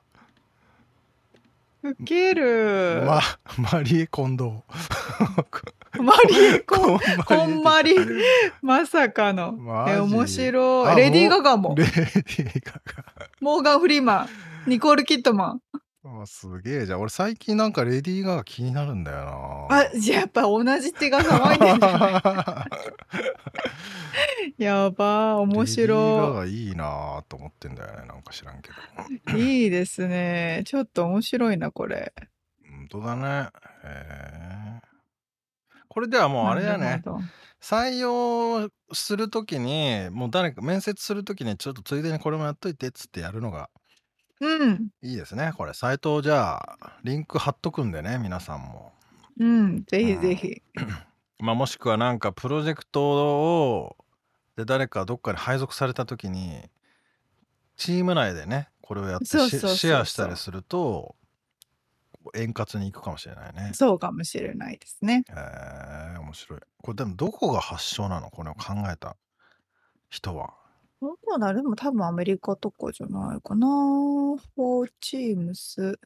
ウケる。ま、マリエ・コンド [LAUGHS] マリエコン、ーこんまり。まさかの。え、面白あい。レディー・ガガもレ。ディー・ガモーガン・フリーマン。ニコール・キットマン。ガあすげえ。じゃん俺最近なんかレディー・ガガ気になるんだよな。あ、じゃあやっぱ同じ手が騒いでんじゃないやばー、面レディー・ガいいなと思ってんだよねなんか知らんけど。い。いいですね。ちょっと面白いな、これ。本当だね。へえこれではもうあれだね。採用するときにもう誰か面接するときにちょっとついでにこれもやっといてっつってやるのがうん。いいですねこれサイトをじゃあリンク貼っとくんでね皆さんもうん。ぜひぜひ。[CLEARS THROAT] まあもしくはなんかプロジェクトをで誰かどっかに配属された時にチーム内でねこれをやってシェアしたりすると円滑にいくかもしれないね。そうかもしれないですね。へえ面白い。これでもどこが発祥なの？これを考えた人は。どこだでも多分アメリカとかじゃないかな。フォーチームス。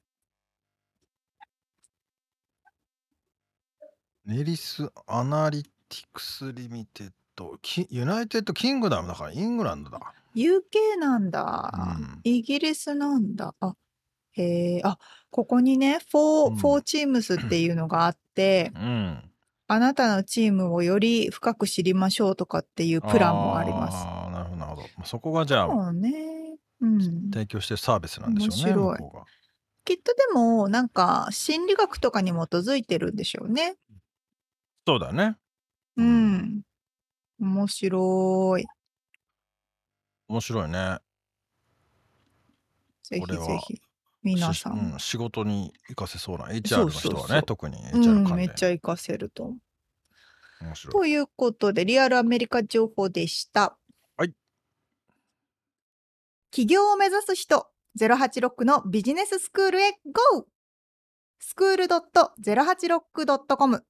ネリス・アナリティクス・ Limited United Kingdom だからイングランドだ。UK なんだ。うんイギリスなんだ。あ、へえ、あ、ここにね、フォー、うんフォーチームスっていうのがあって、うん。あなたのチームをより深く知りましょうとかっていうプランもあります。なるほどそこがじゃあそうね。うん。提供してるサービスなんでしょうね。面白いきっとでも、なんか、心理学とかに基づいてるんでしょうね。そうだね。う。ん。面白い。面白いね。ぜひぜひ。皆さしうんん、仕事に活かせそうな HR の人はね、特にう HR ん、関連。めっちゃ活かせると思う。ということで、リアルアメリカ情報でした。起業を目指す人、086のビジネススクールへ GO! スクール .086.com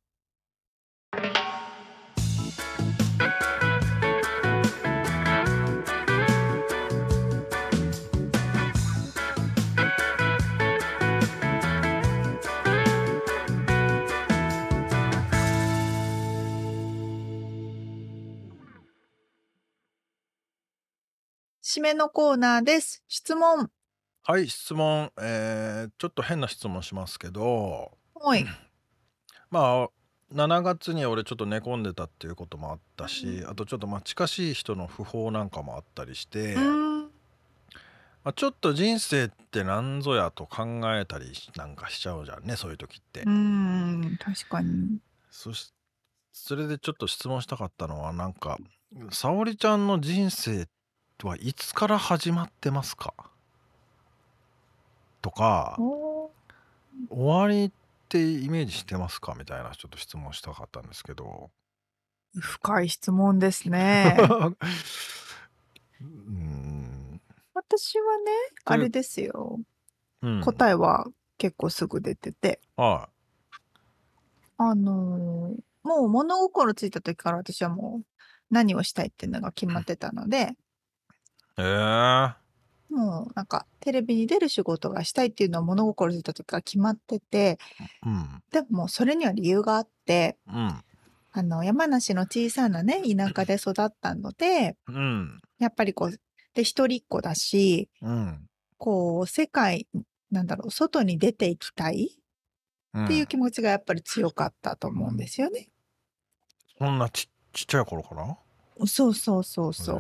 締めのコーナーです。質問。はい、質問。えーちょっと変な質問しますけど、はい。[CLEARS THROAT] まあ、7月に俺ちょっと寝込んでたっていうこともあったし、あとちょっとまあ近しい人の訃報なんかもあったりして。まあ、ちょっと人生って何ぞやと考えたりなんかしちゃうじゃんね、そういう時って。うーん、確かに。そしそれでちょっと質問したかったのはなんか沙織ちゃんの人生はいつから始まってますかとか終わりってイメージしてますかみたいなちょっと質問したかったんですけど深い質問ですね。うん、私はね、あれですよ。うん、答えは結構すぐ出てて。はあのーもう物心ついた時から私はもう何をしたいっていうのが決まってたので、いえー、もうなんかテレビに出る仕事がしたいっていうのは物心ついた時から決まってて、うん。でももうそれには理由があって、うん。あの山梨の小さなね、田舎で育ったので、うん。やっぱりこう、で一人っ子だし、うん。こう世界、なんだろう、外に出ていきたいうんっていう気持ちがやっぱり強かったと思うんですよね。そんなちちっちゃい頃から？そうそうそうそう。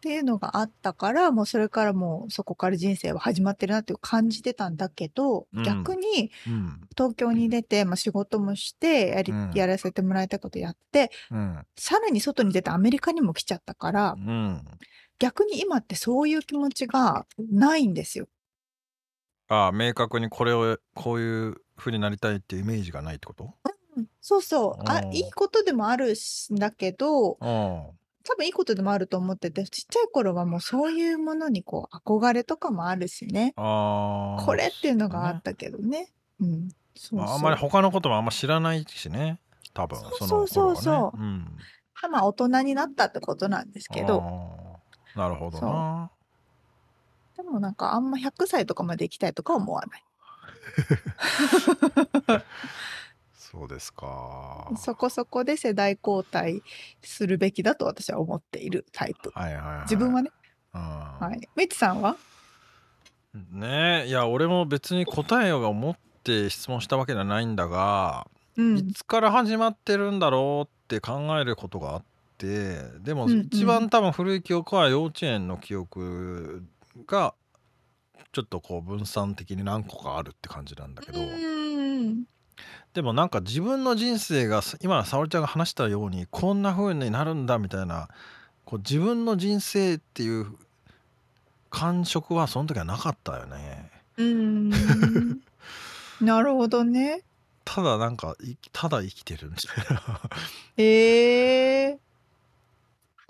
っていうのがあったから、もうそれからもうそこから人生は始まってるなって感じてたんだけど、うん。逆にうん。東京に出て、まあ、仕事もしてやり、うん。やらせてもらいたいことやって、うん。さらに外に出てアメリカにも来ちゃったから、うん。逆に今ってそういう気持ちがないんですよ。ああ明確にこれをこういう風になりたいっていうイメージがないってこと？うん。そうそう。あ、うん。いいことでもあるしんだけど、うん多分いいことでもあると思ってて、ちっちゃい頃はもうそういうものにこう憧れとかもあるしね。ああこれっていうのがあったけどね。うん。そうまあ、そうあんまり他のこともあんま知らないしね多分そうそのそうそううんまあ大人になったってことなんですけど、なるほどなでもなんかあんま100歳とかまで生きたいとか思わない。[LAUGHS] そうですかそこそこで世代交代するべきだと私は思っているタイプ。はいはい、はい、自分はね。うんはい。みつさんは？ねえいや俺も別に答えようが思って質問したわけじゃないんだが、うんい。つから始まってるんだろうって考えることがあってでも一番多分古い記憶は幼稚園の記憶がちょっとこう分散的に何個かあるって感じなんだけど、うん。でもなんか自分の人生が今沙織ちゃんが話したようにこんな風になるんだみたいなこう自分の人生っていう感触はその時はなかったよね。うん。なるほどね。ただなんかいただ生きてるみたいなへえ。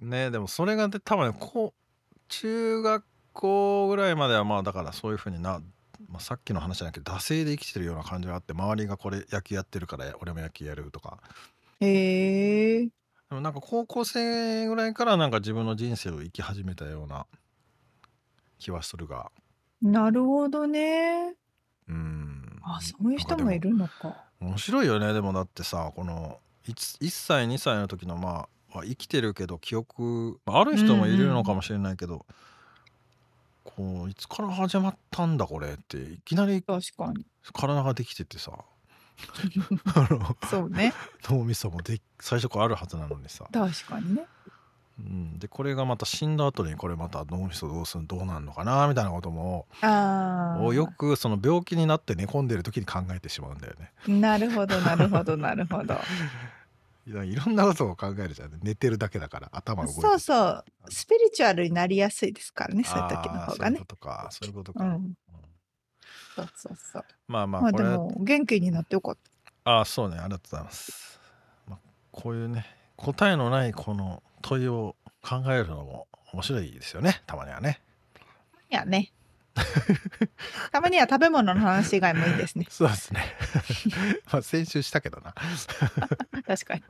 ねでもそれがで多分こう中学校ぐらいまではまあだからそういう風にな、まあ、さっきの話じゃなくて惰性で生きてるような感じがあって周りがこれ野球やってるから俺も野球やるとかへえ。でもなんか高校生ぐらいからなんか自分の人生を生き始めたような気はするがなるほどね。うんあ、そういう人もいるのか。面白いよねでもだってさこの 1, 歳2歳の時のまあは生きてるけど記憶まあある人もいるのかもしれないけど、こういつから始まったんだこれっていきなり確かに。体ができててさ [LAUGHS] あのそうね。脳みそもで最初からあるはずなのにさ、確かにね。うん、でこれがまた死んだ後にこれまた脳みそどうするどうなんのかなみたいなこともああ。をよくその病気になって寝込んでる時に考えてしまうんだよね。なるほど、なるほど、なるほど。[LAUGHS] いろんなことを考えるじゃん寝てるだけだから頭動いてそうそう。スピリチュアルになりやすいですからね、そういう時の方がねそういうこ。とかそういうことか、うん。うんそうそうそう。まあまあまあでも、元気になってよかった。ああそうねありがとうございます、まあ、こういうね答えのないこの問いを考えるのも面白いですよねたまにはねいやね。[LAUGHS] たまには食べ物の話以外もいいですね。[LAUGHS] そうですね [LAUGHS] まあ先週したけどな確かに。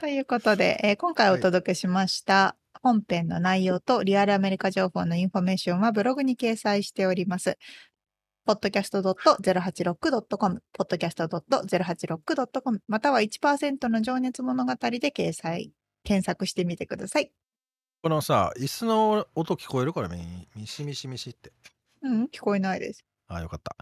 ということで、えー今回お届けしました本編の内容とリアルアメリカ情報のインフォメーションはブログに掲載しております。podcast.086.com、podcast.086.com、または1%の情熱物語で掲載、検索してみてください。このさ椅子の音聞こえるこれミミシミシミシってうん、聞こえないです。ああよかった。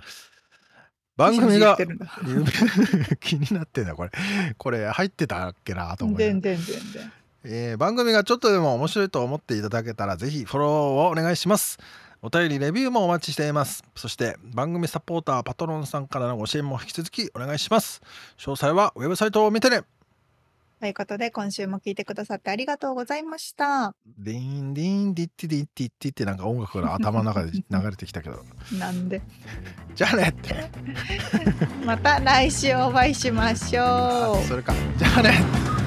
番組が [LAUGHS] 気になってんだこれ。これ入ってたっけなと思いながら。全然全然。えー番組がちょっとでも面白いと思っていただけたらぜひフォローをお願いします。お便りレビューもお待ちしています。そして番組サポーターパトロンさんからのご支援も引き続きお願いします。詳細はウェブサイトを見てねということで、今週も聞いてくださってありがとうございました。ディーンディーンディッティディッティッティってなんか音楽が頭の中で流れてきたけどなんで。じゃあねって [LAUGHS] また来週お会いしましょう。それかじゃあね